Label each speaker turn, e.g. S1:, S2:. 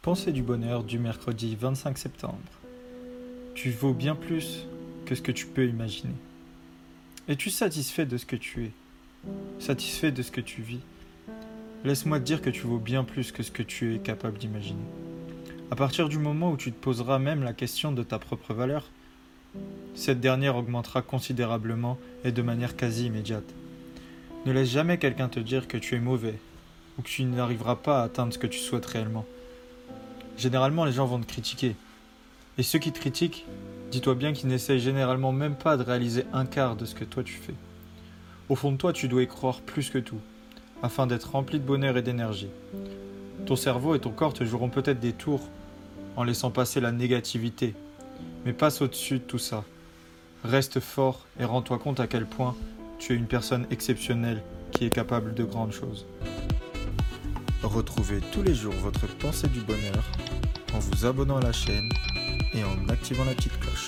S1: Pensée du bonheur du mercredi 25 septembre. Tu vaux bien plus que ce que tu peux imaginer. Es-tu satisfait de ce que tu es? Satisfait de ce que tu vis? Laisse-moi te dire que tu vaux bien plus que ce que tu es capable d'imaginer. À partir du moment où tu te poseras même la question de ta propre valeur, cette dernière augmentera considérablement et de manière quasi immédiate. Ne laisse jamais quelqu'un te dire que tu es mauvais ou que tu n'arriveras pas à atteindre ce que tu souhaites réellement. Généralement, les gens vont te critiquer. Et ceux qui te critiquent, dis-toi bien qu'ils n'essayent généralement même pas de réaliser un quart de ce que toi tu fais. Au fond de toi, tu dois y croire plus que tout, afin d'être rempli de bonheur et d'énergie. Ton cerveau et ton corps te joueront peut-être des tours en laissant passer la négativité, mais passe au-dessus de tout ça. Reste fort et rends-toi compte à quel point tu es une personne exceptionnelle qui est capable de grandes choses. Retrouvez tous les jours votre pensée du bonheur en vous abonnant à la chaîne et en activant la petite cloche.